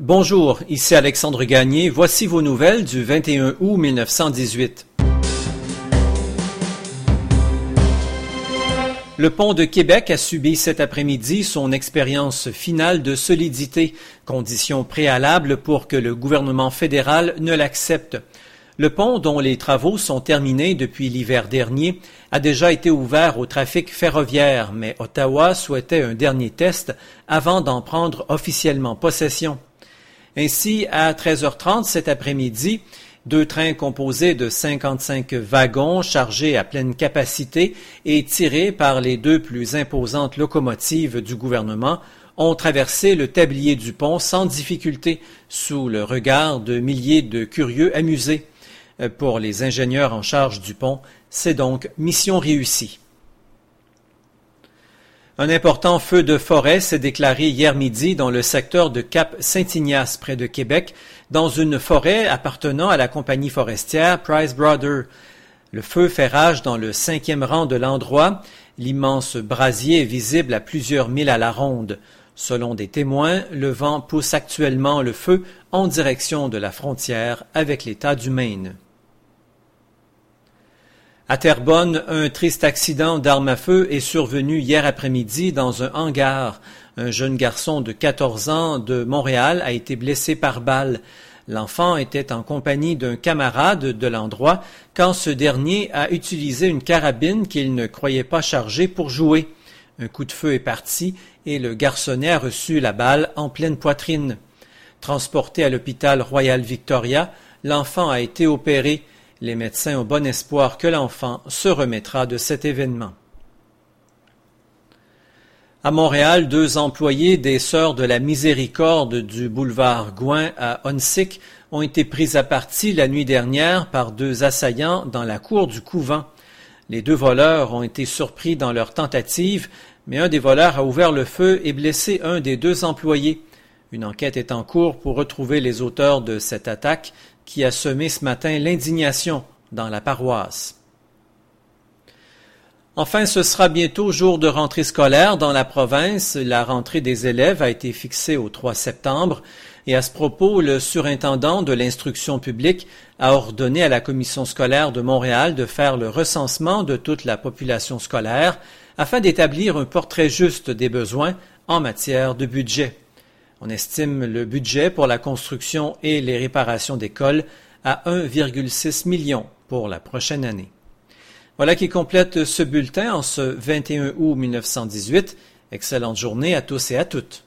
Bonjour, ici Alexandre Gagné. Voici vos nouvelles du 21 août 1918. Le pont de Québec a subi cet après-midi son expérience finale de solidité, condition préalable pour que le gouvernement fédéral ne l'accepte. Le pont, dont les travaux sont terminés depuis l'hiver dernier, a déjà été ouvert au trafic ferroviaire, mais Ottawa souhaitait un dernier test avant d'en prendre officiellement possession. Ainsi, à 13h30 cet après-midi, deux trains composés de 55 wagons chargés à pleine capacité et tirés par les deux plus imposantes locomotives du gouvernement ont traversé le tablier du pont sans difficulté, sous le regard de milliers de curieux amusés. Pour les ingénieurs en charge du pont, c'est donc mission réussie. Un important feu de forêt s'est déclaré hier midi dans le secteur de Cap Saint-Ignace, près de Québec, dans une forêt appartenant à la compagnie forestière Price Brother. Le feu fait rage dans le cinquième rang de l'endroit. L'immense brasier est visible à plusieurs milles à la ronde. Selon des témoins, le vent pousse actuellement le feu en direction de la frontière avec l'État du Maine. À Terrebonne, un triste accident d'arme à feu est survenu hier après-midi dans un hangar. Un jeune garçon de 14 ans de Montréal a été blessé par balle. L'enfant était en compagnie d'un camarade de l'endroit quand ce dernier a utilisé une carabine qu'il ne croyait pas chargée pour jouer. Un coup de feu est parti et le garçonnet a reçu la balle en pleine poitrine. Transporté à l'hôpital Royal Victoria, l'enfant a été opéré. Les médecins ont bon espoir que l'enfant se remettra de cet événement. À Montréal, deux employés des Sœurs de la Miséricorde du boulevard Gouin à Onsic ont été pris à partie la nuit dernière par deux assaillants dans la cour du couvent. Les deux voleurs ont été surpris dans leur tentative, mais un des voleurs a ouvert le feu et blessé un des deux employés. Une enquête est en cours pour retrouver les auteurs de cette attaque qui a semé ce matin l'indignation dans la paroisse. Enfin, ce sera bientôt jour de rentrée scolaire dans la province. La rentrée des élèves a été fixée au 3 septembre et à ce propos, le surintendant de l'instruction publique a ordonné à la commission scolaire de Montréal de faire le recensement de toute la population scolaire afin d'établir un portrait juste des besoins en matière de budget. On estime le budget pour la construction et les réparations d'écoles à 1,6 million pour la prochaine année. Voilà qui complète ce bulletin en ce 21 août 1918. Excellente journée à tous et à toutes.